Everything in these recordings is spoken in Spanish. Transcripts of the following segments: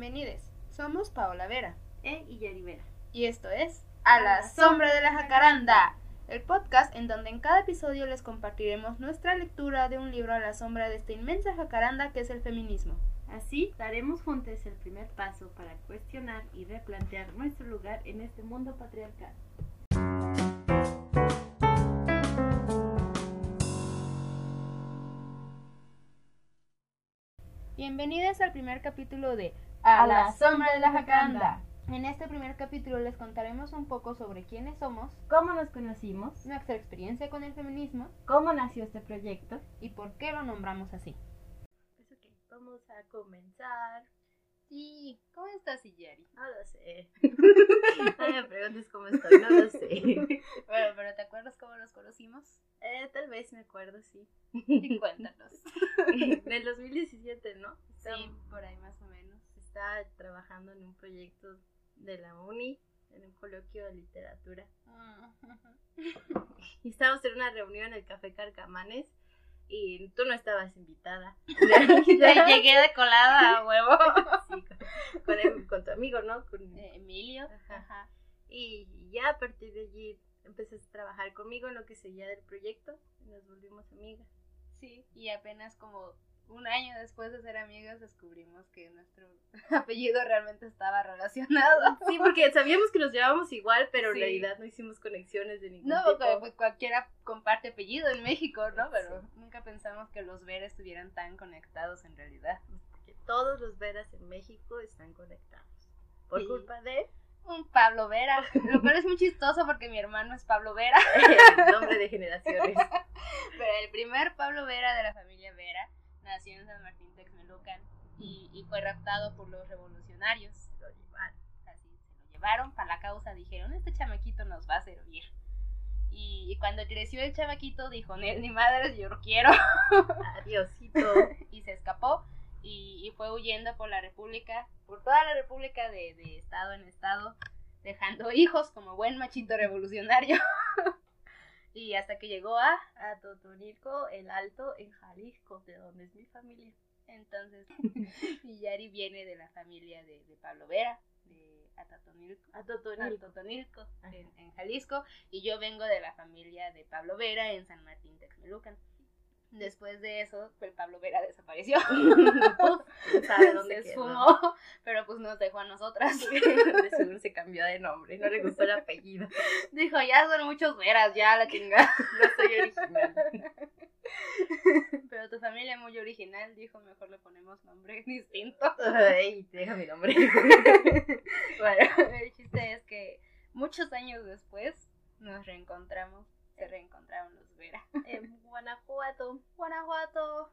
Bienvenidos. Somos Paola Vera. E y Yari Vera. Y esto es A la sombra de la jacaranda, el podcast en donde en cada episodio les compartiremos nuestra lectura de un libro a la sombra de esta inmensa jacaranda que es el feminismo. Así daremos juntos el primer paso para cuestionar y replantear nuestro lugar en este mundo patriarcal. Bienvenidos al primer capítulo de A la sombra de la jacaranda. En este primer capítulo les contaremos un poco sobre quiénes somos, ¿Cómo nos conocimos? nuestra experiencia con el feminismo ¿Cómo nació este proyecto? y por qué lo nombramos así. Pues ok, vamos a comenzar. Sí, ¿cómo estás, Yeri? No lo sé. no me preguntes cómo estoy, no lo sé. Bueno, pero ¿te acuerdas cómo nos conocimos? Eh, tal vez me acuerdo, sí. Y cuéntanos. En el 2017, ¿no? Sí, por ahí más o menos. Estaba trabajando en un proyecto de la uni, en un coloquio de literatura. Y estábamos en una reunión en el Café Carcamanes y tú no estabas invitada. Llegué de colada a huevo. Sí, con, con el- con tu amigo, ¿no? Con- Eh, Emilio. Ajá. Ajá. Y ya a partir de allí empezaste a trabajar conmigo en lo que seguía del proyecto y nos volvimos amigas. Sí, y apenas como un año después de ser amigos descubrimos que nuestro apellido realmente estaba relacionado. Sí, porque sabíamos que nos llevábamos igual, pero Sí. en realidad no hicimos conexiones de ningún No, tipo. porque pues, cualquiera comparte apellido en México, ¿no? Pero Sí. nunca pensamos que los Vera estuvieran tan conectados en realidad. Porque todos los veras en México están conectados. Por Sí. culpa de Un Pablo Vera, lo cual es muy chistoso porque mi hermano es Pablo Vera. el nombre de generaciones. Pero el primer Pablo Vera de la familia Vera nació en San Martín Texmelucan y, y fue raptado por los revolucionarios. Lo llevaron. Así se lo llevaron para la causa, dijeron, este chamaquito nos va a servir. Y, y cuando creció el chamaquito dijo, ni, madres, yo lo quiero. Adiosito. y se escapó y, y fue huyendo por la república, por toda la república de, de estado en estado, dejando hijos como buen machito revolucionario. y hasta que llegó a A Totonilco, el Alto, en Jalisco, de donde es mi familia. Entonces, Yari viene de la familia de, de Pablo Vera, de Atatonilco, A Totonilco. Atotonilco, Ajá. en, en Jalisco, y yo vengo de la familia de Pablo Vera en San Martín Texmelucan. Después de eso, pues Pablo Vera desapareció. Sabe dónde se esfumó, pero pues nos dejó a nosotras. De seguro se cambió de nombre, no le gustó el apellido. Dijo, ya son muchos veras, ya la chingada. No soy original. Pero tu familia es muy original, dijo, mejor le ponemos nombre distinto. Ay, te deja mi nombre. Bueno, el chiste es que muchos años después nos reencontramos, se reencontraron los Vera. En Guanajuato, Guanajuato.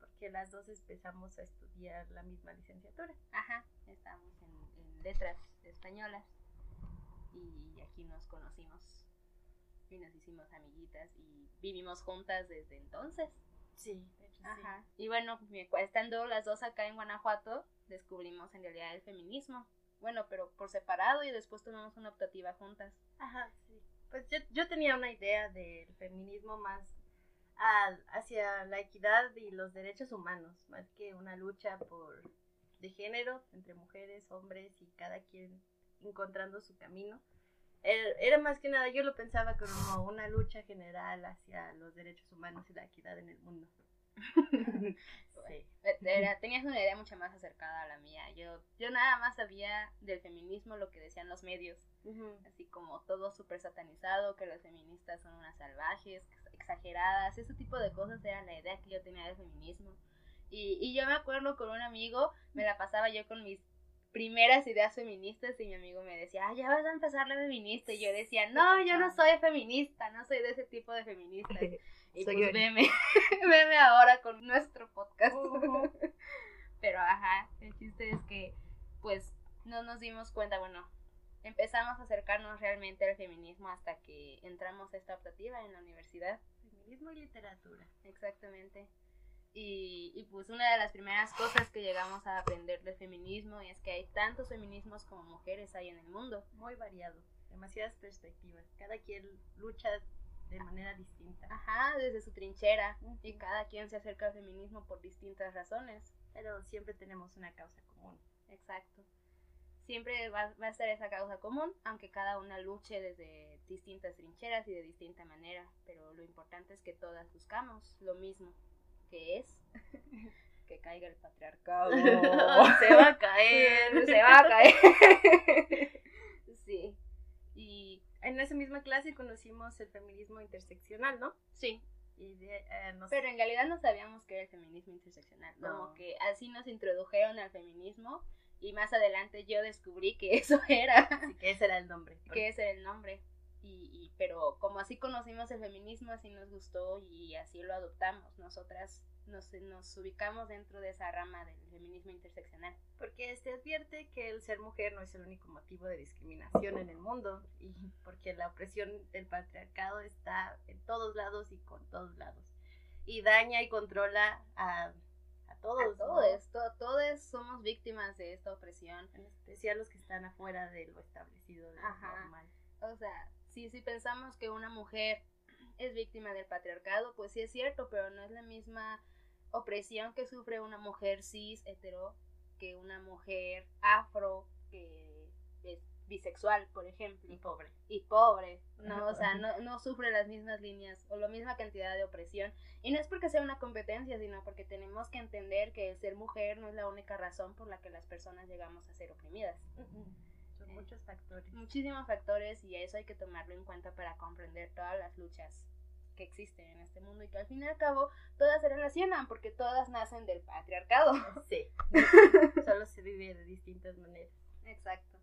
porque las dos empezamos a estudiar la misma licenciatura. Ajá, estamos en, en letras españolas y aquí nos conocimos y nos hicimos amiguitas y vivimos juntas desde entonces. Sí, de hecho Ajá. Y bueno, estando las dos acá en Guanajuato, descubrimos en realidad el feminismo. Bueno, pero por separado y después tuvimos una optativa juntas. Ajá. Pues yo, yo tenía una idea del feminismo más al- hacia la equidad y los derechos humanos, más que una lucha por de género entre mujeres, hombres y cada quien encontrando su camino. Era, era más que nada, yo lo pensaba como una lucha general hacia los derechos humanos y la equidad en el mundo. sí. Era- tenías una idea mucho más acercada a la mía. Yo, yo nada más sabía del feminismo lo que decían los medios. Así como todo súper satanizado, que las feministas son unas salvajes, exageradas, ese tipo de cosas era la idea que yo tenía del feminismo. Y, y yo me acuerdo con un amigo, me la pasaba yo con mis primeras ideas feministas y mi amigo me decía, ah, ya vas a empezar la feminista. Y yo decía, no, yo no soy feminista, no soy de ese tipo de feministas. Y Soy pues veme, veme ahora con nuestro podcast. Pero ajá, el chiste es que pues no nos dimos cuenta, bueno, empezamos a acercarnos realmente al feminismo hasta que entramos a esta optativa en la universidad. Feminismo y literatura. Exactamente. Y, y pues una de las primeras cosas que llegamos a aprender del feminismo es que hay tantos feminismos como mujeres hay en el mundo. Muy variado, demasiadas perspectivas. Cada quien lucha de manera distinta. Ajá, desde su trinchera. Y cada quien se acerca al feminismo por distintas razones. Pero siempre tenemos una causa común. Exacto. siempre va, va a estar esa causa común, aunque cada una luche desde distintas trincheras y de distinta manera, pero lo importante es que todas buscamos lo mismo, que es que caiga el patriarcado. se va a caer. se va a caer. sí. En esa misma clase conocimos el feminismo interseccional, ¿no? sí, Y de, eh, nos- pero en realidad no sabíamos que era el feminismo interseccional, No. como que así nos introdujeron al feminismo y más adelante yo descubrí que eso era, así que ese era el nombre. que ese era el nombre. Y, y- pero como así conocimos el feminismo, así nos gustó y así lo adoptamos. Nosotras nos, nos ubicamos dentro de esa rama del feminismo interseccional. Porque se advierte que el ser mujer no es el único motivo de discriminación en el mundo y porque la opresión del patriarcado está en todos lados y con todos lados y daña y controla a, a todos, A ¿no? todos, to- todos somos víctimas de esta opresión. en especial los que están afuera de lo establecido, de lo normal. O sea, si, si pensamos que una mujer es víctima del patriarcado, pues sí es cierto, pero no es la misma opresión que sufre una mujer cis, hetero, que una mujer afro, que es bisexual, por ejemplo, Y pobre. y pobre, ¿no? O sea, no, no sufre las mismas líneas o la misma cantidad de opresión. Y no es porque sea una competencia, sino porque tenemos que entender que el ser mujer no es la única razón por la que las personas llegamos a ser oprimidas muchos factores. muchísimos factores y eso hay que tomarlo en cuenta para comprender todas las luchas que existen en este mundo y que al fin y al cabo todas se relacionan porque todas nacen del patriarcado. Sí. Solo se vive de distintas maneras. Exacto.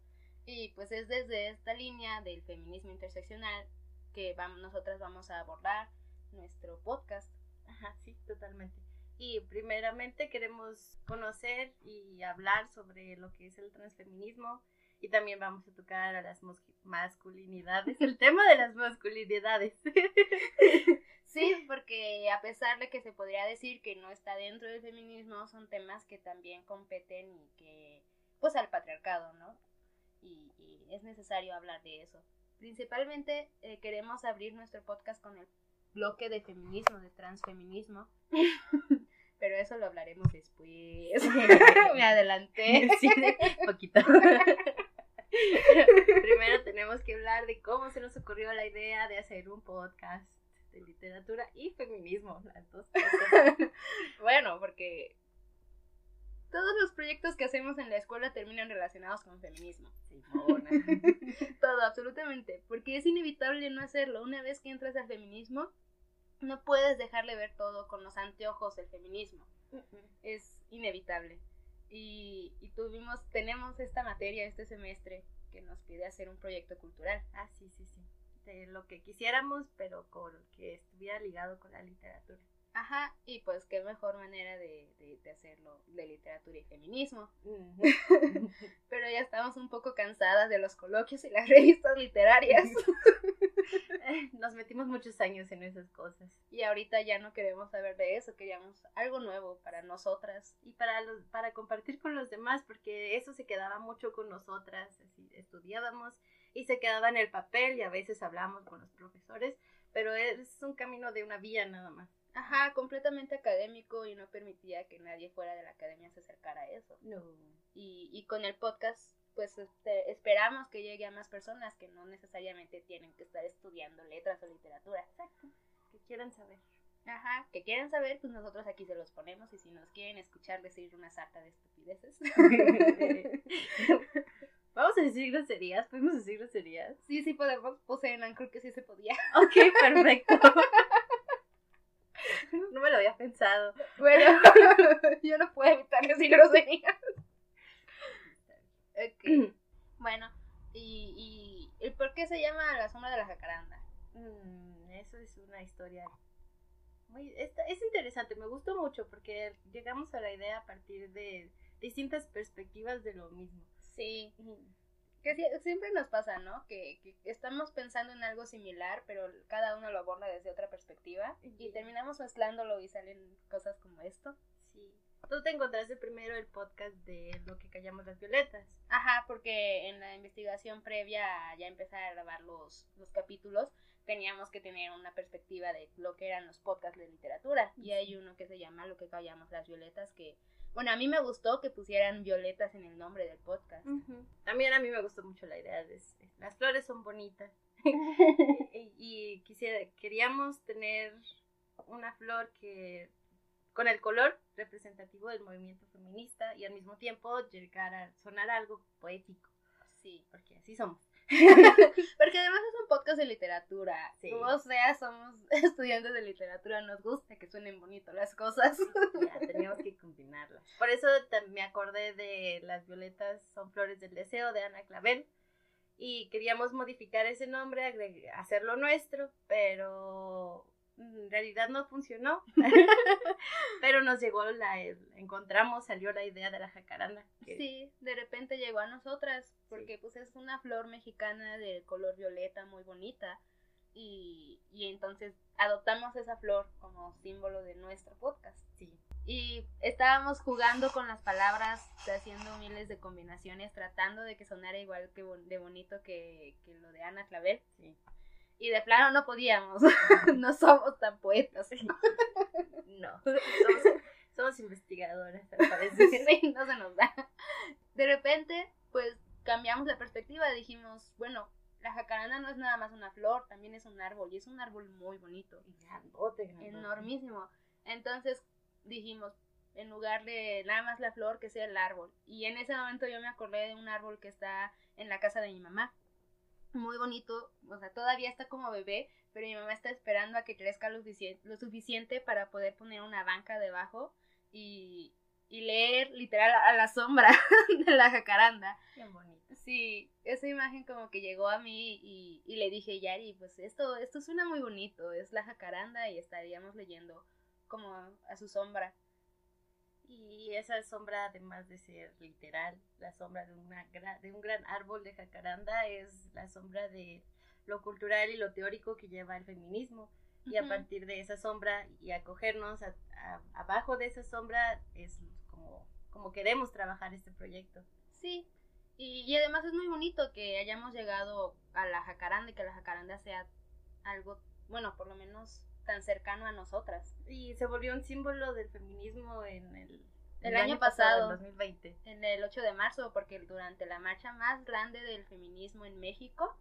Y pues es desde esta línea del feminismo interseccional que vamos, nosotras vamos a abordar nuestro podcast. Ajá, sí, totalmente. Y primeramente queremos conocer y hablar sobre lo que es el transfeminismo y también vamos a tocar a las masculinidades, el tema de las masculinidades. Sí, porque a pesar de que se podría decir que no está dentro del feminismo, son temas que también competen y que, pues al patriarcado, ¿no? Y, y es necesario hablar de eso. Principalmente eh, queremos abrir nuestro podcast con el bloque de feminismo, de transfeminismo, pero eso lo hablaremos después. Me adelanté. Sí, poquito. Primero tenemos que hablar de cómo se nos ocurrió la idea de hacer un podcast de literatura y feminismo, las dos cosas. Bueno, porque todos los proyectos que hacemos en la escuela terminan relacionados con feminismo. Todo, absolutamente. Porque es inevitable no hacerlo. Una vez que entras al feminismo, no puedes dejarle ver todo con los anteojos del feminismo. Es inevitable. Y, y tuvimos, tenemos esta materia este semestre que nos pide hacer un proyecto cultural. Ah, sí, sí, sí. De lo que quisiéramos, pero con que estuviera ligado con la literatura. Ajá, y pues qué mejor manera de, de, de hacerlo de literatura y feminismo. Pero ya estamos un poco cansadas de los coloquios y las revistas literarias. Nos metimos muchos años en esas cosas. Y ahorita ya no queremos saber de eso, queríamos algo nuevo para nosotras. Y para los, para compartir con los demás, porque eso se quedaba mucho con nosotras, así estudiábamos y se quedaba en el papel y a veces hablábamos con los profesores, pero es un camino de una vía nada más. Ajá, completamente académico y no permitía que nadie fuera de la academia se acercara a eso. No. Y, y con el podcast, pues este, esperamos que llegue a más personas que no necesariamente tienen que estar estudiando letras o literatura. Exacto. Que quieran saber. Ajá, que quieren saber, pues nosotros aquí se los ponemos y si nos quieren escuchar decir una sarta de estupideces. Vamos a decir groserías, podemos decir groserías. sí, sí podemos, puse en Anchor que sí se podía. Ok, perfecto. No me lo había pensado. Bueno, yo no puedo evitar decir groserías. Ok. Bueno, y, y el por qué se llama La sombra de la jacaranda. Mm, eso es una historia muy esta- es interesante, me gustó mucho porque llegamos a la idea a partir de distintas perspectivas de lo mismo. Sí, que sie- siempre nos pasa, ¿no? Que, que estamos pensando en algo similar, pero cada uno lo aborda desde otra perspectiva y terminamos mezclándolo y salen cosas como esto. Sí. Tú te encontraste primero el podcast de lo que callamos las violetas. Ajá, porque en la investigación previa a ya empezar a grabar los, los capítulos, teníamos que tener una perspectiva de lo que eran los podcasts de literatura. Y hay uno que se llama Lo que callamos las violetas, que Bueno, a mí me gustó que pusieran violetas en el nombre del podcast. También a mí me gustó mucho la idea de las flores son bonitas. y, y quisiera, queríamos tener una flor que con el color representativo del movimiento feminista y al mismo tiempo llegar a sonar algo poético. Sí. Porque así somos. Porque además es un podcast de literatura. Sí. O sea, somos estudiantes de literatura, nos gusta que suenen bonito las cosas. Ya, teníamos que combinarlas. Por eso me acordé de Las violetas son flores del deseo de Ana Clavel. Y queríamos modificar ese nombre, hacerlo nuestro, pero en realidad no funcionó. Pero nos llegó la, encontramos, salió la idea de la jacaranda. Sí, de repente llegó a nosotras, porque pues es una flor mexicana de color violeta muy bonita. Y, y entonces adoptamos esa flor como símbolo de nuestro podcast. Sí. Y estábamos jugando con las palabras, haciendo miles de combinaciones, tratando de que sonara igual que de bonito que, que lo de Ana Clavel. Sí y de plano no podíamos. no somos tan poetas. no, somos, investigadoras, parece. sí, no se nos da. De repente, pues cambiamos la perspectiva, dijimos, bueno, la jacaranda no es nada más una flor, también es un árbol, y es un árbol muy bonito. Y Enormísimo. Entonces dijimos, en lugar de nada más la flor, que sea el árbol. Y en ese momento yo me acordé de un árbol que está en la casa de mi mamá muy bonito, o sea, todavía está como bebé, pero mi mamá está esperando a que crezca lo, lo suficiente para poder poner una banca debajo y, y leer literal a la sombra de la jacaranda. Qué bonito. Sí, esa imagen como que llegó a mí y, y le dije, Yari, pues esto, esto suena muy bonito, es la jacaranda y estaríamos leyendo como a su sombra. Y esa sombra, además de ser literal, la sombra de, una de un gran árbol de jacaranda, es la sombra de lo cultural y lo teórico que lleva el feminismo. Y a partir de esa sombra y acogernos abajo de esa sombra es como, como queremos trabajar este proyecto. Sí, y, y, además es muy bonito que hayamos llegado a la jacaranda y que la jacaranda sea algo, bueno, por lo menos tan cercano a nosotras. Y se volvió un símbolo del feminismo en el, el, año, pasado, 2020. En el 8 de marzo, porque durante la marcha más grande del feminismo en México,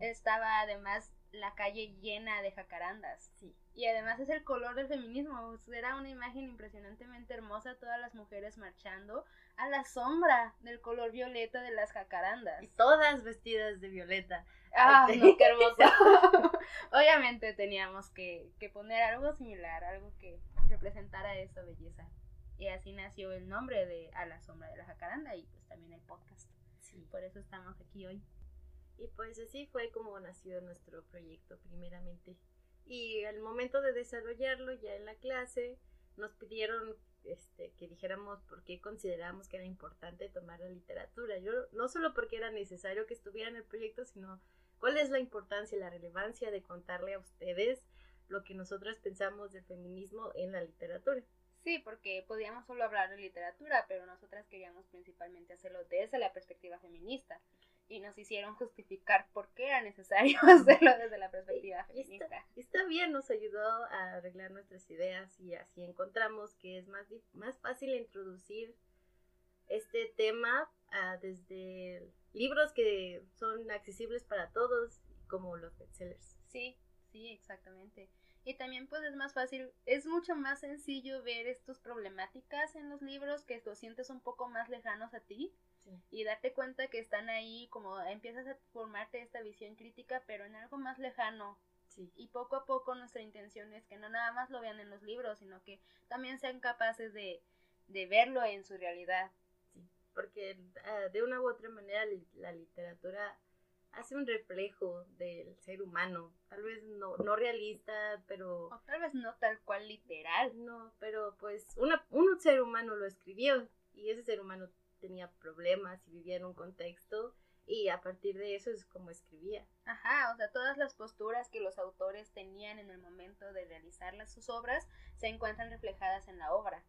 estaba además la calle llena de jacarandas. Sí. Y además es el color del feminismo. Era una imagen impresionantemente hermosa, todas las mujeres marchando a la sombra del color violeta de las jacarandas. Y todas vestidas de violeta. Ah, qué hermoso. Obviamente teníamos que, que poner algo similar, algo que representara esa belleza. Y así nació el nombre de A la sombra de la jacaranda y pues también el podcast. Sí. Por eso estamos aquí hoy. Y pues así fue como nació nuestro proyecto primeramente. Y al momento de desarrollarlo ya en la clase nos pidieron este, que dijéramos por qué consideramos que era importante tomar la literatura. Yo no solo porque era necesario que estuviera en el proyecto, sino cuál es la importancia y la relevancia de contarle a ustedes lo que nosotros pensamos del feminismo en la literatura. Sí, porque podíamos solo hablar de literatura, pero nosotras queríamos principalmente hacerlo desde la perspectiva feminista y nos hicieron justificar por qué era necesario hacerlo desde la perspectiva feminista. Está, está, bien, nos ayudó a arreglar nuestras ideas y así encontramos que es más, más fácil introducir este tema uh, desde libros que son accesibles para todos, como los bestsellers. Sí, sí, exactamente. Y también pues es más fácil, es mucho más sencillo ver estas problemáticas en los libros que lo sientes un poco más lejanos a ti y darte cuenta que están ahí, como empiezas a formarte esta visión crítica, pero en algo más lejano. Sí. Y poco a poco nuestra intención es que no nada más lo vean en los libros, sino que también sean capaces de, de verlo en su realidad. Sí, porque uh, de una u otra manera la literatura hace un reflejo del ser humano, tal vez no, no realista, pero... O tal vez no tal cual literal. No, pero pues una, un ser humano lo escribió y ese ser humano tenía problemas y vivía en un contexto y a partir de eso es como escribía. Ajá, o sea, todas las posturas que los autores tenían en el momento de realizar las, sus obras se encuentran reflejadas en la obra.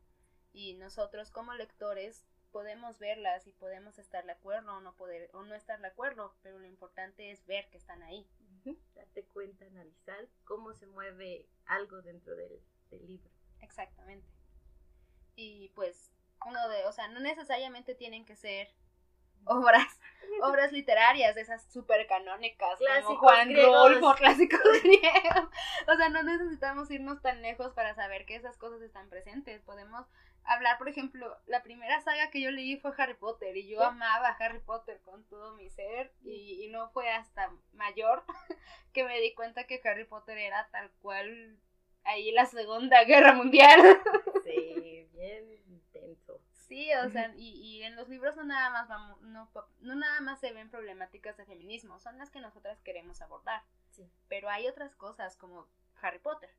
Y nosotros como lectores podemos verlas y podemos estar de acuerdo o no poder o no estar de acuerdo, pero lo importante es ver que están ahí. Darte cuenta, analizar cómo se mueve algo dentro del, del libro. Exactamente. Y pues uno de, o sea, no necesariamente tienen que ser obras obras literarias, esas súper canónicas, como Juan Rolfo, clásicos griegos. O sea, no necesitamos irnos tan lejos para saber que esas cosas están presentes. Podemos hablar, por ejemplo, la primera saga que yo leí fue Harry Potter y yo amaba Harry Potter con todo mi ser y, y no fue hasta mayor que me di cuenta que Harry Potter era tal cual ahí la Segunda Guerra Mundial. Bien intenso. Sí, o sea, y, y en los libros no nada más vamos, no, no nada más se ven problemáticas de feminismo, son las que nosotras queremos abordar. Sí. Pero hay otras cosas como Harry Potter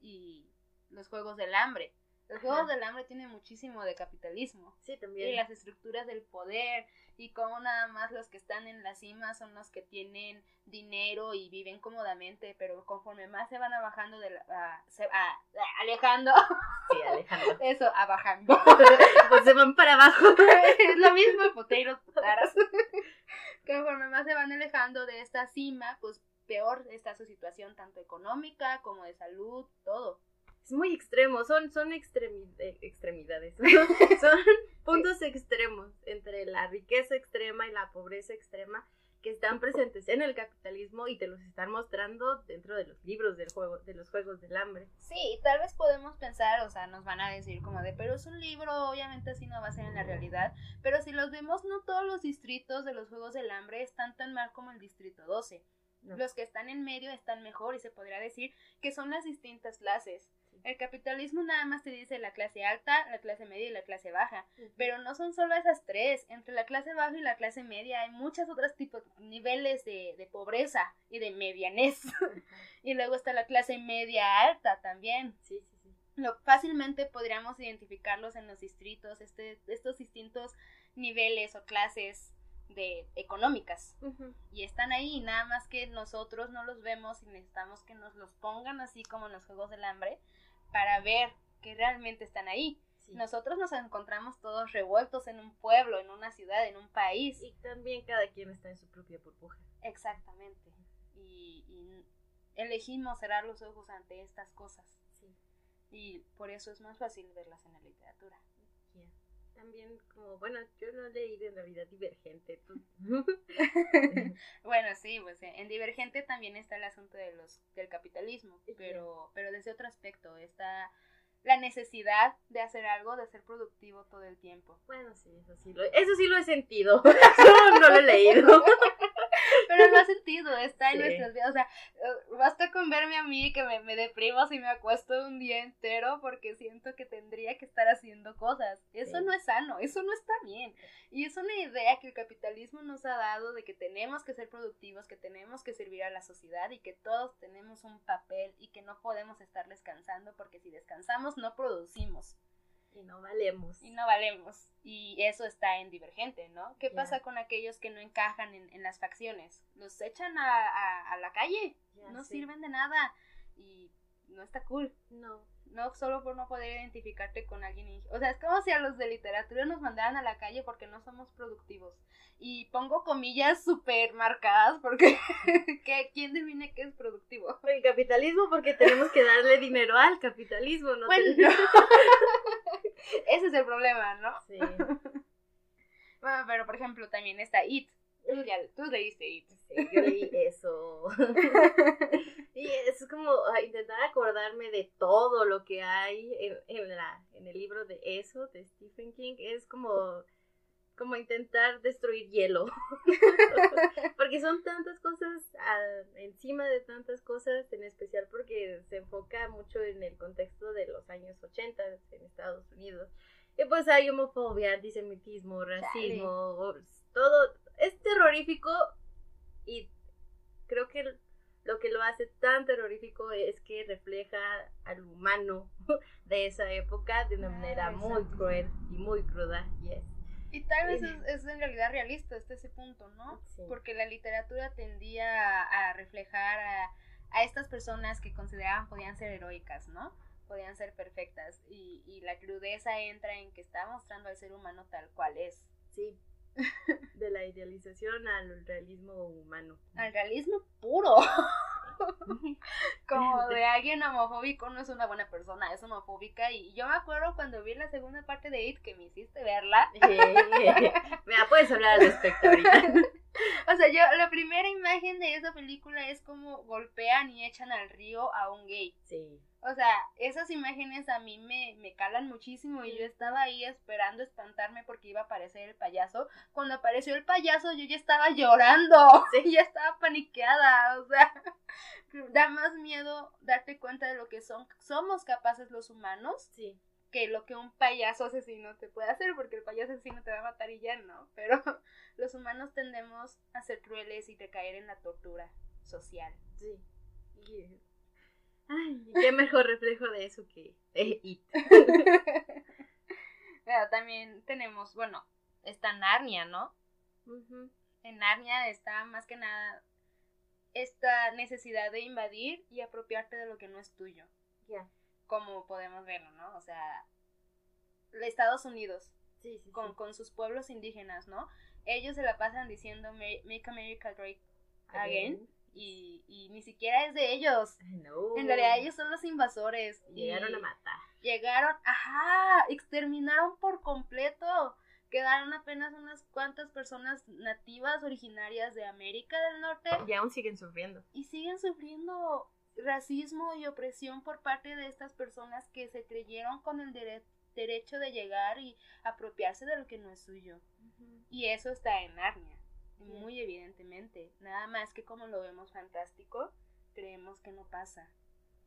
y los Juegos del Hambre. Los Juegos Ajá. del Hambre tienen muchísimo de capitalismo Sí, también. y las estructuras del poder y cómo nada más los que están en la cima son los que tienen dinero y viven cómodamente, pero conforme más se van abajando de la, a- se, a- alejando, Sí, Alejandro. eso, abajando. pues se van para abajo. es lo mismo putaras. Conforme más se van alejando de esta cima, pues peor está su situación, tanto económica como de salud, todo. Es muy extremo, son, son extremi- eh, extremidades. son puntos extremos entre la riqueza extrema y la pobreza extrema que están presentes en el capitalismo y te los están mostrando dentro de los libros del juego, de los juegos del hambre. Sí, tal vez podemos pensar, o sea, nos van a decir como de, pero es un libro, obviamente así no va a ser en la realidad, pero si los vemos, no todos los distritos de los Juegos del Hambre están tan mal como el Distrito 12. No. Los que están en medio están mejor y se podría decir que son las distintas clases. El capitalismo nada más te dice la clase alta, la clase media y la clase baja, pero no son solo esas tres. Entre la clase baja y la clase media hay muchos otros tipos, niveles de, de pobreza y de medianez. y luego está la clase media alta también. Sí, sí, sí. Lo, fácilmente podríamos identificarlos en los distritos, este, estos distintos niveles o clases de económicas y están ahí, nada más que nosotros no los vemos y necesitamos que nos los pongan así como en los Juegos del Hambre para ver que realmente están ahí. Sí. Nosotros nos encontramos todos revueltos en un pueblo, en una ciudad, en un país. Y también cada quien está en su propia burbuja. Exactamente. Y, y elegimos cerrar los ojos ante estas cosas. Sí. Y por eso es más fácil verlas en la literatura. También como, bueno, yo no leí en realidad Divergente. tú- Bueno, sí, pues eh, en Divergente también está el asunto de los del capitalismo, pero pero desde otro aspecto está la necesidad de hacer algo, de ser productivo todo el tiempo. bueno, sí, eso sí lo, eso sí lo he sentido. Solo no lo he leído. Lo ha sentido, está en Sí. nuestras vidas. O sea, eh, basta con verme a mí que me, me deprimo si me acuesto un día entero porque siento que tendría que estar haciendo cosas. Eso Sí. no es sano, eso no está bien. Y es una idea que el capitalismo nos ha dado de que tenemos que ser productivos, que tenemos que servir a la sociedad y que todos tenemos un papel y que no podemos estar descansando porque si descansamos no producimos Y no valemos. y no valemos. Y eso está en Divergente, ¿no? ¿Qué pasa con aquellos que no encajan en, en las facciones? Los echan a, a- a la calle, no sirven de nada y no está cool. No. No solo por no poder identificarte con alguien. y- O sea, es como si a los de literatura nos mandaran a la calle porque no somos productivos. Y pongo comillas súper marcadas porque ¿qué- ¿quién define qué es productivo? El capitalismo porque tenemos que darle dinero al capitalismo, ¿no? Bueno, ese es el problema, ¿no? Sí. Bueno, pero por ejemplo también está It. Tú, ya, tú leíste It. Sí, yo leí eso. y es como intentar acordarme de todo lo que hay en, en la, en el libro de eso, de Stephen King. Es como, como intentar destruir hielo. porque son tantas cosas ah, encima de tantas cosas, en especial porque se enfoca mucho en el contexto de los años 80 en Estados Unidos. Y pues hay homofobia, antisemitismo, racismo, todo. Es terrorífico y creo que lo que lo hace tan terrorífico es que refleja al humano de esa época de una Ah, manera muy cruel y muy cruda. Yes. Y tal vez es, es en realidad realista hasta ese punto, ¿no? Sí. Porque la literatura tendía a, a reflejar a, a estas personas que consideraban podían ser heroicas, ¿no? Podían ser perfectas. Y, y la crudeza entra en que está mostrando al ser humano tal cual es. Sí. De la idealización al realismo humano. Al realismo puro. como de alguien homofóbico no es una buena persona, es homofóbica. Y yo me acuerdo cuando vi la segunda parte de It que me hiciste verla. Mira, puedes hablar al respecto ahorita. O sea, yo, la primera imagen de esa película es como golpean y echan al río a un gay. Sí. O sea, esas imágenes a mí me, me calan muchísimo y yo estaba ahí esperando espantarme porque iba a aparecer el payaso. Cuando apareció el payaso yo ya estaba llorando, sí. ya estaba paniqueada, o sea, da más miedo darte cuenta de lo que son, somos capaces los humanos. Sí. Que lo que un payaso asesino te puede hacer, porque el payaso asesino te va a matar y ya no. Pero los humanos tendemos a ser crueles y recaer en la tortura social. Sí. Ay, qué mejor reflejo de eso que eh, It. Pero también tenemos, bueno, está Narnia, ¿no? En Narnia está más que nada esta necesidad de invadir y apropiarte de lo que no es tuyo. Ya. Como podemos verlo, ¿no? O sea, Estados Unidos, sí, sí, con, sí. con sus pueblos indígenas, ¿no? Ellos se la pasan diciendo Make America Great Again. Again. Y, y, ni siquiera es de ellos. No. En realidad ellos son los invasores. Llegaron a matar. Llegaron, ajá, exterminaron por completo. Quedaron apenas unas cuantas personas nativas originarias de América del Norte. Y aún siguen sufriendo. Y siguen sufriendo racismo y opresión por parte de estas personas que se creyeron con el dere derecho de llegar y apropiarse de lo que no es suyo. Uh -huh. Y eso está en Narnia muy evidentemente. Nada más que como lo vemos fantástico, creemos que no pasa.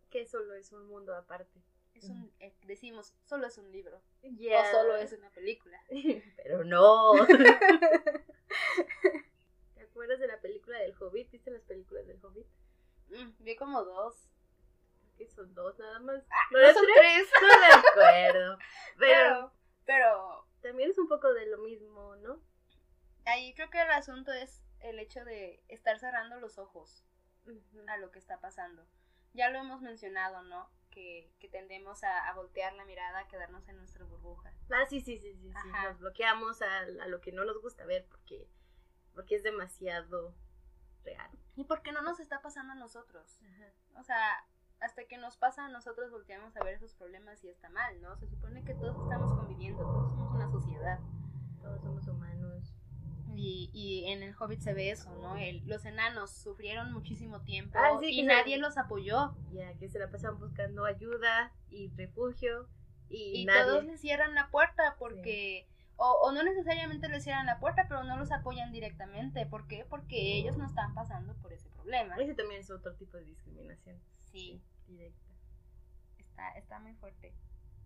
Que solo es un mundo aparte. Es un, eh, decimos, solo es un libro. Yeah. O solo es una película. Pero no. ¿Te acuerdas de la película del Hobbit? ¿Viste las películas del Hobbit? Mm, vi como dos. Que son dos nada más. Ah, ¿No, ¿No son tres? tres? No me acuerdo. Pero, pero, pero también es un poco de lo mismo, ¿no? ahí creo que el asunto es el hecho de estar cerrando los ojos uh -huh. a lo que está pasando. Ya lo hemos mencionado, ¿no? Que, que tendemos a, a, voltear la mirada, a quedarnos en nuestra burbuja. Ah, sí, sí, sí, sí. sí. Nos bloqueamos a, a, lo que no nos gusta ver porque, porque es demasiado real. ¿Y por qué no nos está pasando a nosotros? Ajá. O sea, hasta que nos pasa a nosotros volteamos a ver esos problemas y está mal, ¿no? Se supone que todos estamos conviviendo, todos somos una sociedad. Todos somos humanos. Y, y, en el Hobbit se ve eso, ¿no? El, los enanos sufrieron muchísimo tiempo ah, sí, y nadie se, los apoyó. Ya, que se la pasan buscando ayuda y refugio y, y nadie. todos les cierran la puerta porque... Sí. O, o, no necesariamente les cierran la puerta, pero no los apoyan directamente. ¿Por qué? Porque ellos no están pasando por ese problema. Ese también es otro tipo de discriminación. Sí. directa. Está, está muy fuerte.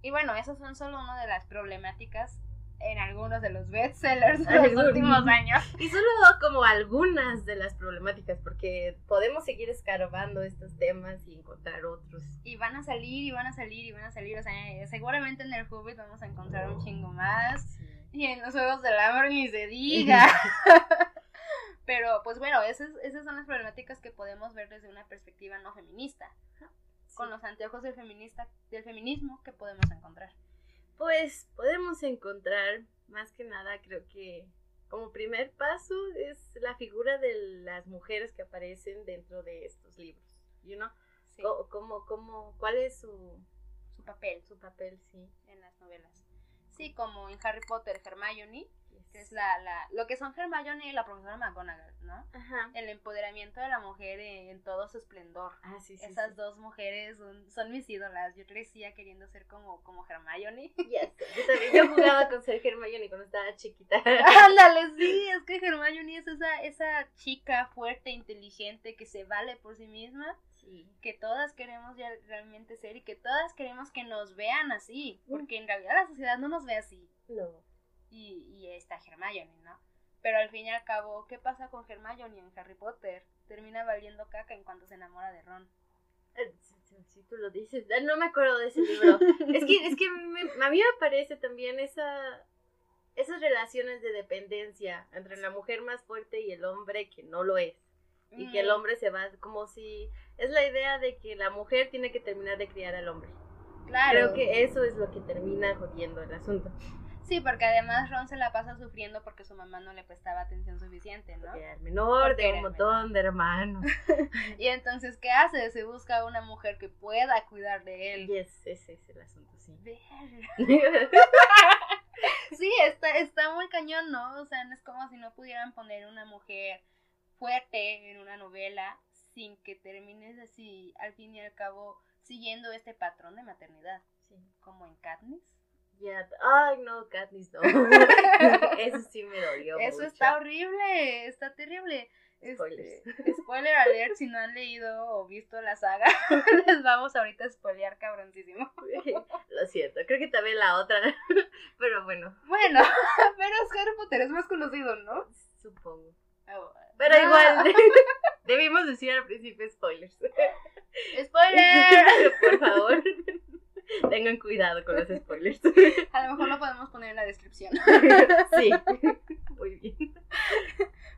Y bueno, esas son solo una de las problemáticas en algunos de los bestsellers de los últimos años. Y solo como algunas de las problemáticas, porque podemos seguir escarbando estos temas y encontrar otros. Y van a salir, y van a salir, y van a salir. O sea, seguramente en el Hobbit vamos a encontrar un chingo más. Sí. Y en los Juegos del Hambre ni se diga. Pero, pues bueno, esas, esas son las problemáticas que podemos ver desde una perspectiva no feminista. Sí. Con los anteojos del, feminista, del feminismo que podemos encontrar. Pues podemos encontrar, más que nada, creo que como primer paso es la figura de las mujeres que aparecen dentro de estos libros, you know? Sí. ¿Cómo, cómo, ¿Cuál es su, su papel? Su papel, sí. En las novelas. Sí, como en Harry Potter, Hermione, yes. que es la, la, lo que son Hermione y la profesora McGonagall, ¿no? Ajá. El empoderamiento de la mujer en, en todo su esplendor. Ah, sí, sí. Esas sí. dos mujeres son, son, mis ídolas. Yo crecía queriendo ser como, como Hermione. Yes. Yo también, yo jugaba con ser Hermione cuando estaba chiquita. Ándale, sí, es que Hermione es esa, esa chica fuerte, inteligente, que se vale por sí misma. Sí. que todas queremos ya realmente ser y que todas queremos que nos vean así, porque en realidad la sociedad no nos ve así. No. Y, y está Hermione, ¿no? Pero al fin y al cabo, ¿qué pasa con Hermione en Harry Potter? Termina valiendo caca en cuanto se enamora de Ron. Si, si tú lo dices, no me acuerdo de ese libro. es que, es que me, a mí me parece también esa, esas relaciones de dependencia entre la mujer más fuerte y el hombre que no lo es. Y que el hombre se va como si es la idea de que la mujer tiene que terminar de criar al hombre. Claro. Creo que eso es lo que termina jodiendo el asunto. Sí, porque además Ron se la pasa sufriendo porque su mamá no le prestaba atención suficiente, ¿no? Era el menor Porque de un montón de hermanos. Y entonces, ¿qué hace? Se busca una mujer que pueda cuidar de él. Y es- ese es el asunto, sí. Sí, está, está muy cañón, ¿no? O sea, no es como si no pudieran poner una mujer fuerte en una novela sin que termines así, al fin y al cabo, siguiendo este patrón de maternidad, Sí. como en Katniss. Ya, ay no, Katniss no. Eso sí me dolió. Eso mucho. está horrible, está terrible. Este, Spoilers. spoiler alert, si no han leído o visto la saga, les vamos ahorita a spoilear cabroncísimo. Lo siento, creo que también la otra. Pero bueno, Bueno, pero es Harry Potter, es más conocido, ¿no? supongo. Oh, Pero igual, debimos decir al principio spoilers. ¡Spoiler! Por favor, tengan cuidado con los spoilers. A lo mejor lo podemos poner en la descripción. Sí, muy bien.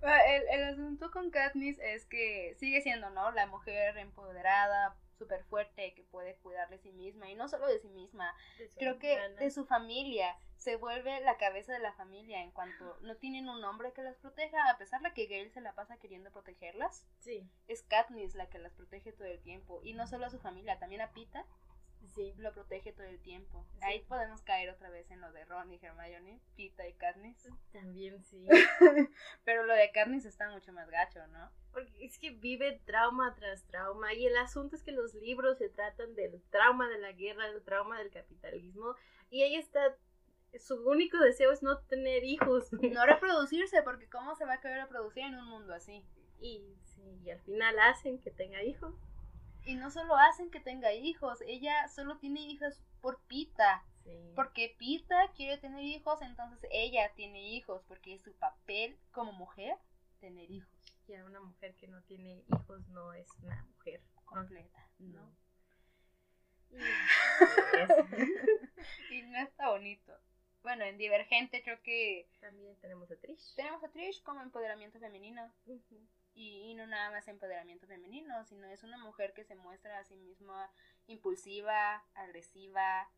Bueno, El, el asunto con Katniss es que sigue siendo, ¿no? La mujer empoderada, súper fuerte, que puede cuidar de sí misma. Y no solo de sí misma, creo que de su familia. Se vuelve la cabeza de la familia en cuanto no tienen un hombre que las proteja, a pesar de que Gale se la pasa queriendo protegerlas. Sí, Es Katniss la que las protege todo el tiempo. Y no solo a su familia, también a Pita sí. lo protege todo el tiempo. Sí. Ahí podemos caer otra vez en lo de Ron y Hermione, Pita y Katniss. También sí. Pero lo de Katniss está mucho más gacho, ¿no? Porque es que vive trauma tras trauma. Y el asunto es que los libros se tratan del trauma de la guerra, del trauma del capitalismo. Y ella está. Su único deseo es no tener hijos. No reproducirse, porque ¿cómo se va a querer reproducir en un mundo así? Y, sí, y al final hacen que tenga hijos. Y no solo hacen que tenga hijos, ella solo tiene hijos por Pita. Sí. Porque Pita quiere tener hijos, entonces ella tiene hijos, porque es su papel como mujer tener hijos Ya una mujer que no tiene hijos no es una mujer. completa, No. ¿no? Y Y no está bonito. Bueno, en Divergente creo que también tenemos a Trish. tenemos a Trish como empoderamiento femenino. Y, y no nada más empoderamiento femenino, sino es una mujer que se muestra a sí misma impulsiva, agresiva,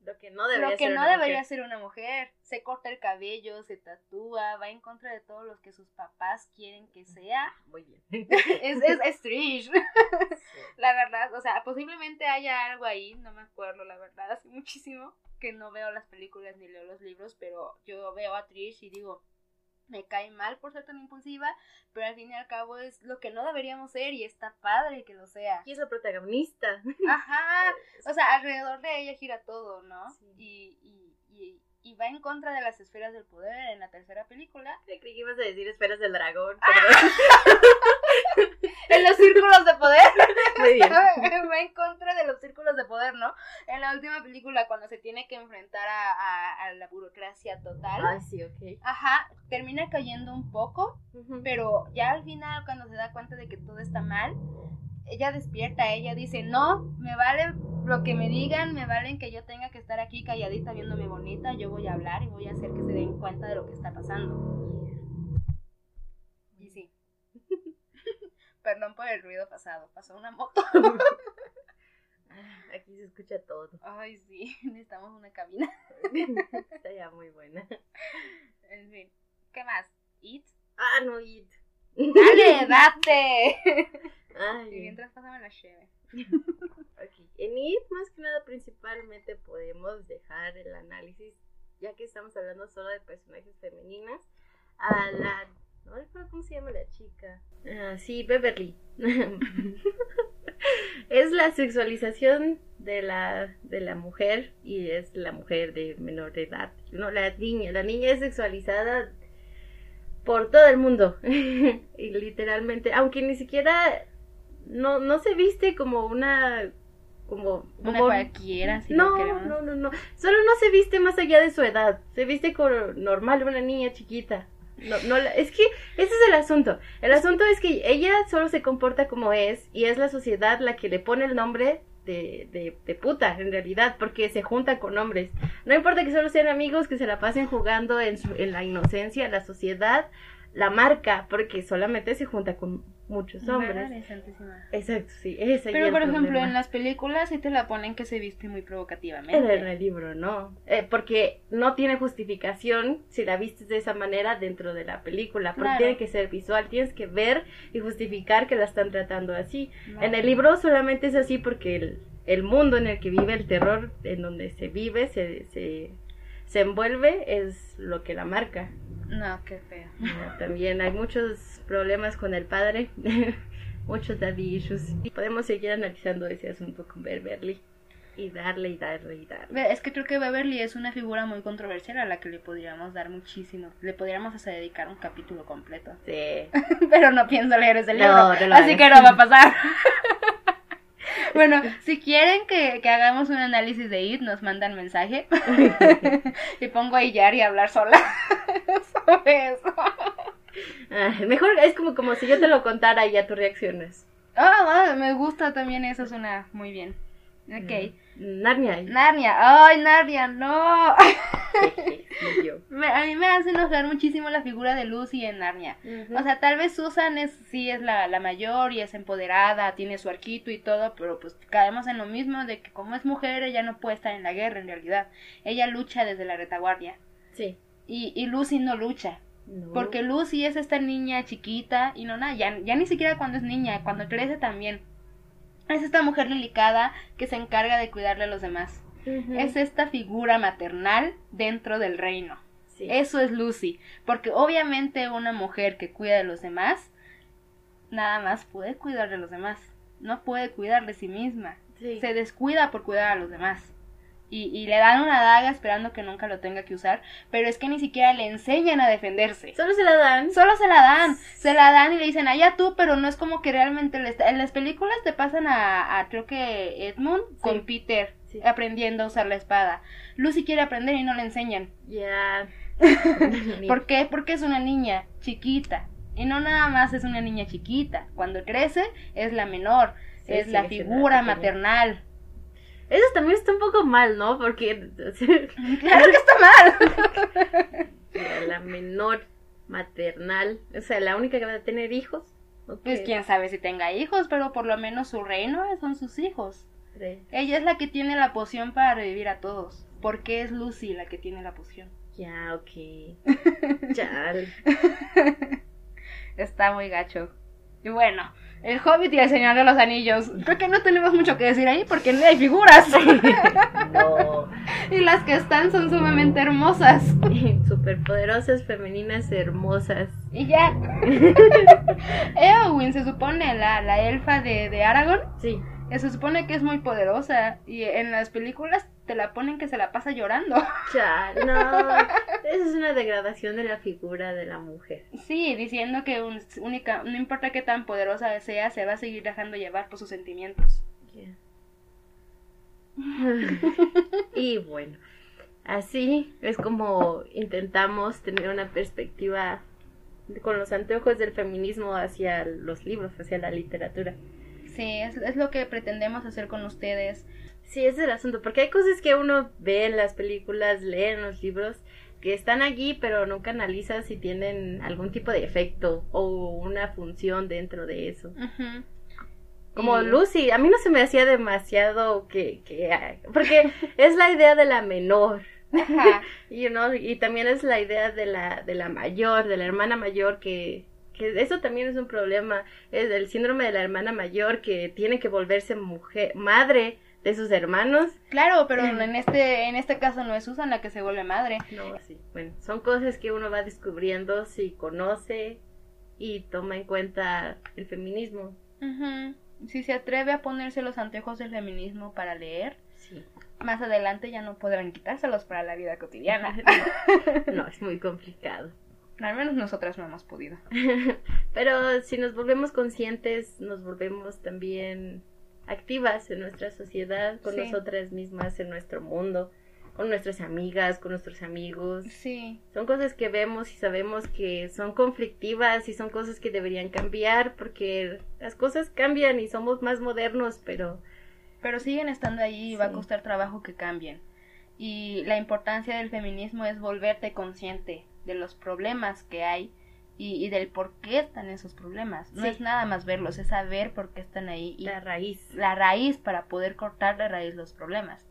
Lo que no debería lo que ser no una debería mujer. ser una mujer. Se corta el cabello, se tatúa, va en contra de todos los que sus papás quieren que sea. Muy bien. es, es, es Trish, la verdad. O sea, posiblemente haya algo ahí, no me acuerdo, la verdad, hace muchísimo que no veo las películas ni leo los libros, pero yo veo a Trish y digo, me cae mal por ser tan impulsiva, pero al fin y al cabo es lo que no deberíamos ser y está padre que lo sea. Y es la protagonista. Ajá, o sea, alrededor de ella gira todo, ¿no? Sí. Y, y, y, y va en contra de las esferas del poder en la tercera película. Creí que ibas a decir esferas del dragón. Ah. En los círculos de poder. Muy bien. va en contra de los círculos de poder, ¿no? En la última película, cuando se tiene que enfrentar a, a- a la burocracia total, Ay, sí, ok. ajá, termina cayendo un poco, pero ya al final, cuando se da cuenta de que todo está mal, ella despierta, ella dice, no, me vale lo que me digan, me valen que yo tenga que estar aquí calladita viéndome bonita, yo voy a hablar y voy a hacer que se den cuenta de lo que está pasando. Y sí. Perdón por el ruido pasado, pasó una moto. Aquí se escucha todo. Ay, sí, necesitamos una cabina. Está ya muy buena. En fin, ¿qué más? ¿It? Ah, no, It. ¡Dale, date! Y mientras pásame la cheve. ok. En It, más que nada, principalmente podemos dejar el análisis, ya que estamos hablando solo de personajes femeninas, a la. No recuerdo cómo se llama la chica. Ah, sí, Beverly. es la sexualización de la, de la mujer y es la mujer de menor de edad. No, la niña, la niña es sexualizada por todo el mundo. y literalmente, aunque ni siquiera no, no se viste como una como, Una como- cualquiera, si no, queremos. no, no, no. Solo no se viste más allá de su edad. Se viste como normal una niña chiquita. No, no, es que ese es el asunto. El asunto es que ella solo se comporta como es y es la sociedad la que le pone el nombre de, de, de puta, en realidad, porque se junta con hombres. No importa que solo sean amigos, que se la pasen jugando en, su- en la inocencia, la sociedad la marca porque solamente se junta con muchos hombres. Exacto, sí. Ese Pero por ejemplo, en las películas sí te la ponen que se viste muy provocativamente. En el libro no. Eh, porque no tiene justificación si la vistes de esa manera dentro de la película. Porque tiene que ser visual. Tienes que ver y justificar que la están tratando así. En el libro solamente es así porque el, el, mundo en el que vive el terror, en donde se vive, se, se, se envuelve, es lo que la marca. No, qué feo. también hay muchos problemas con el padre, muchos daddy issues. Podemos seguir analizando ese asunto con Beverly. Y darle y darle y darle. Es que creo que Beverly es una figura muy controversial a la que le podríamos dar muchísimo. Le podríamos hasta dedicar un capítulo completo. Sí. Pero no pienso leer ese libro. así que no va a pasar. bueno, si quieren que, que, hagamos un análisis de IT, nos mandan mensaje. y pongo a Iyar y a hablar sola sobre eso. mejor es como, como si yo te lo contara y ya tú reacciones. Ah, me gusta también, eso suena muy bien. Ok. Narnia. Narnia. Ay, Narnia, no. a mí me hace enojar muchísimo la figura de Lucy en Narnia. O sea, tal vez Susan es, sí es la, la, mayor y es empoderada, tiene su arquito y todo, pero pues caemos en lo mismo de que como es mujer ella no puede estar en la guerra en realidad. Ella lucha desde la retaguardia. Sí. Y, y Lucy no lucha. Porque Lucy es esta niña chiquita y no nada, ya, ya ni siquiera cuando es niña, cuando crece también es esta mujer delicada que se encarga de cuidarle a los demás. Es esta figura maternal dentro del reino. Eso es Lucy. Porque obviamente una mujer que cuida de los demás, nada más puede cuidar de los demás. No puede cuidar de sí misma. Se descuida por cuidar a los demás y, y, le dan una daga esperando que nunca lo tenga que usar, pero es que ni siquiera le enseñan a defenderse. Solo se la dan. Solo se la dan. Se la dan y le dicen, allá tú, pero no es como que realmente le En las películas te pasan a, a creo que Edmund con Peter aprendiendo a usar la espada. Lucy quiere aprender y no le enseñan. Ya. ¿Por qué? Porque es una niña chiquita. Y no nada más es una niña chiquita. Cuando crece es la menor. es la figura maternal eso también está un poco mal, ¿no? Porque... claro que está mal. la menor maternal, o sea, la única que va a tener hijos. Pues quién sabe si tenga hijos, pero por lo menos su reino son sus hijos. Ella es la que tiene la poción para revivir a todos. Porque es Lucy la que tiene la poción. Ya, ok. ya. Está muy gacho. Y bueno, el Hobbit y el Señor de los Anillos. Creo que no tenemos mucho que decir ahí porque no hay figuras. no. Y las que están son sumamente hermosas. Superpoderosas, femeninas, hermosas. Y ya. Eowyn se supone, la, la elfa de, de Aragorn. Sí. Se supone que es muy poderosa. Y en las películas te la ponen que se la pasa llorando. Ya, no. Esa es una degradación de la figura de la mujer. Sí, diciendo que única, no importa qué tan poderosa sea, se va a seguir dejando llevar por sus sentimientos. y bueno, así es como intentamos tener una perspectiva con los anteojos del feminismo hacia los libros, hacia la literatura. Sí, es, es lo que pretendemos hacer con ustedes Sí, ese es el asunto, porque hay cosas que uno ve en las películas, lee en los libros, que están allí, pero nunca analiza si tienen algún tipo de efecto o una función dentro de eso. Como Lucy, a mí no se me hacía demasiado que, que porque es la idea de la menor. y, y también es la idea de la, de la mayor, de la hermana mayor que, que eso también es un problema, es el síndrome de la hermana mayor que tiene que volverse mujer, madre de sus hermanos. Claro, pero en este en este caso no es Susan la que se vuelve madre. No, sí. Bueno, son cosas que uno va descubriendo si conoce y toma en cuenta el feminismo. Si se atreve a ponerse los anteojos del feminismo para leer, sí. más adelante ya no podrán quitárselos para la vida cotidiana. no, es muy complicado. Al menos nosotras no hemos podido. Pero si nos volvemos conscientes, nos volvemos también activas en nuestra sociedad, con nosotras mismas, en nuestro mundo, con nuestras amigas, con nuestros amigos. Sí. Son cosas que vemos y sabemos que son conflictivas y son cosas que deberían cambiar porque las cosas cambian y somos más modernos, pero... Pero siguen estando ahí y va a costar trabajo que cambien. Y la importancia del feminismo es volverte consciente de los problemas que hay y, del por qué están esos problemas. No es nada más verlos, es saber por qué están ahí. Y la raíz. La raíz para poder cortar de raíz los problemas.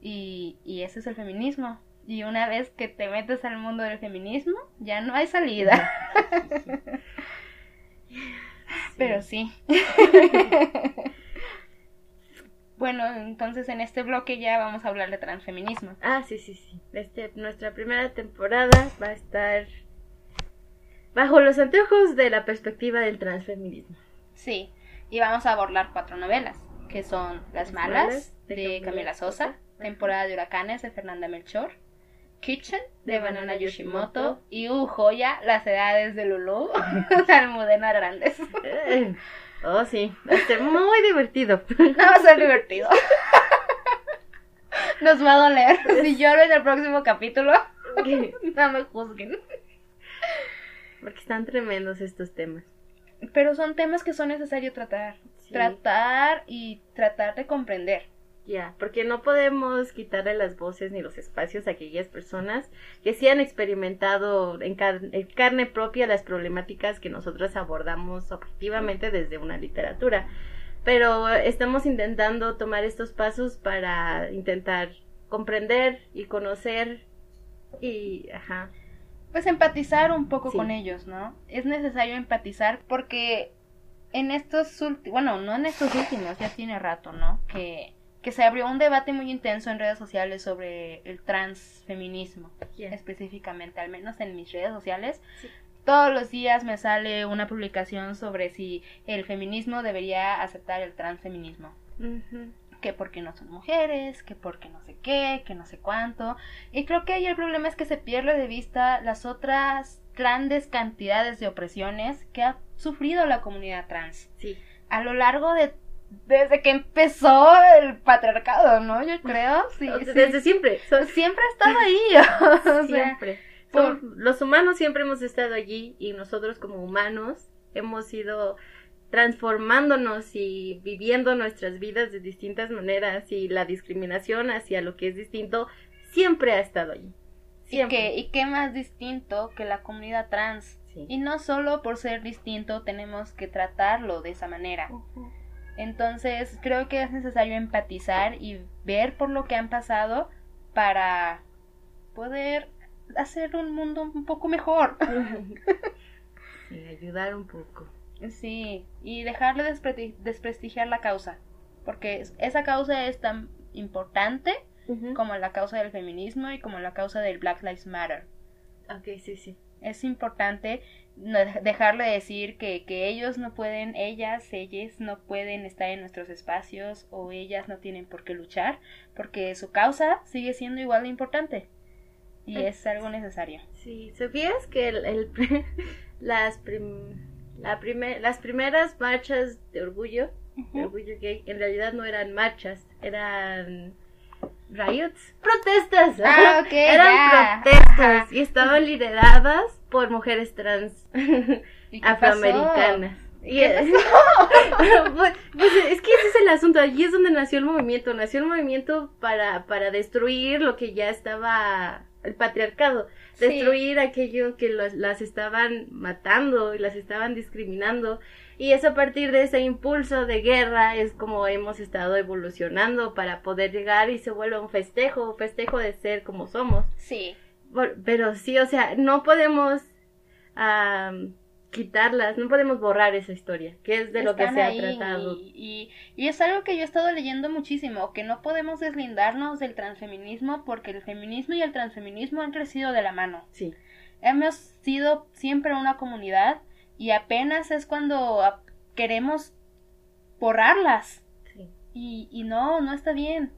Y, y ese es el feminismo. Y una vez que te metes al mundo del feminismo, ya no hay salida. Pero sí. bueno, entonces en este bloque ya vamos a hablar de transfeminismo. Ah, sí, sí, sí. Este, nuestra primera temporada va a estar bajo los anteojos de la perspectiva del transfeminismo. Sí, y vamos a abordar cuatro novelas, que son Las, Malas, de, Camila Sosa, Temporada de Huracanes de Fernanda Melchor, Kitchen de Banana Yoshimoto y uh, joya, Las Edades de Lulu de Almudena Grandes. Eh, oh, sí, este, muy divertido. No va a ser divertido. Nos va a doler. Si lloro en el próximo capítulo, no me juzguen. Porque están tremendos estos temas. Pero son temas que son necesarios tratar. Tratar y tratar de comprender. Ya, porque no podemos quitarle las voces ni los espacios a aquellas personas que sí han experimentado en, carne propia las problemáticas que nosotros abordamos objetivamente desde una literatura. Pero estamos intentando tomar estos pasos para intentar comprender y conocer y, ajá. Pues empatizar un poco con ellos, ¿no? Es necesario empatizar porque en estos últimos, bueno, no en estos últimos, ya tiene rato, ¿no? Que que se abrió un debate muy intenso en redes sociales sobre el transfeminismo, específicamente, al menos en mis redes sociales. Todos los días me sale una publicación sobre si el feminismo debería aceptar el transfeminismo. Que porque no son mujeres, que porque no sé qué, que no sé cuánto. Y creo que ahí el problema es que se pierde de vista las otras grandes cantidades de opresiones que ha sufrido la comunidad trans. Sí. A lo largo de desde que empezó el patriarcado, ¿no? Yo creo, sí. desde siempre. siempre ha estado ahí. siempre. los humanos siempre hemos estado allí y nosotros como humanos hemos ido transformándonos y viviendo nuestras vidas de distintas maneras y la discriminación hacia lo que es distinto siempre ha estado allí. Siempre. ¿Y, qué, más distinto que la comunidad trans? Y no solo por ser distinto tenemos que tratarlo de esa manera. Entonces creo que es necesario empatizar y ver por lo que han pasado para poder hacer un mundo un poco mejor. Sí, ayudar un poco. Sí, y dejarle de desprestigiar la causa, porque esa causa es tan importante como la causa del feminismo y como la causa del Black Lives Matter. Ok, sí, sí. Es importante dejarle decir que, que ellos no pueden, ellas, ellas no pueden estar en nuestros espacios o ellas no tienen por qué luchar, porque su causa sigue siendo igual de importante y es algo necesario. Sí, ¿sabías que el, las, la las primeras marchas de orgullo, de orgullo gay, en realidad no eran marchas, eran riots, protestas. Ah, Eran protestas y estaban lideradas por mujeres trans afroamericanas. Y es, pues, pues, es que ese es el asunto, allí es donde nació el movimiento, nació el movimiento para, para destruir lo que ya estaba el patriarcado, destruir aquello que las estaban matando y las estaban discriminando y es a partir de ese impulso de guerra es como hemos estado evolucionando para poder llegar y se vuelve un festejo, un festejo de ser como somos. Sí. Pero sí, o sea, no podemos quitarlas, no podemos borrar esa historia, que es de lo que se ha tratado. Y, y, es algo que yo he estado leyendo muchísimo, que no podemos deslindarnos del transfeminismo porque el feminismo y el transfeminismo han crecido de la mano. Sí. Hemos sido siempre una comunidad y apenas es cuando queremos borrarlas. Sí. Y, y no, no está bien.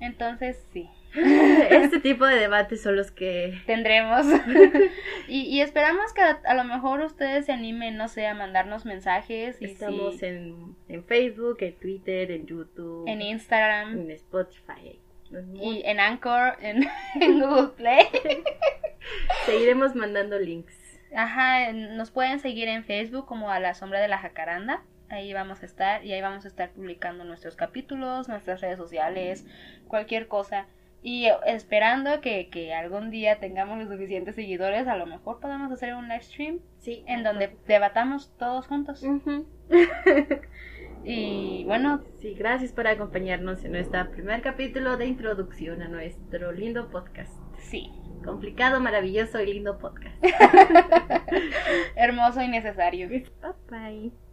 Entonces, sí. este tipo de debates son los que tendremos. y, y, esperamos que a, lo mejor ustedes se animen, no sé, a mandarnos mensajes. Y Estamos en, en, Facebook, en Twitter, en YouTube, en Instagram, en Spotify. Y en Anchor, en, en Google Play. Seguiremos mandando links. Ajá, nos pueden seguir en Facebook como a la sombra de la jacaranda. Ahí vamos a estar y ahí vamos a estar publicando nuestros capítulos, nuestras redes sociales, cualquier cosa. Y esperando que, que algún día tengamos los suficientes seguidores, a lo mejor podemos hacer un live stream Sí. en donde debatamos todos juntos. Y bueno, Sí, gracias por acompañarnos en nuestro primer capítulo de introducción a nuestro lindo podcast. sí, Complicado, maravilloso y lindo podcast. hermoso y necesario. Bye bye.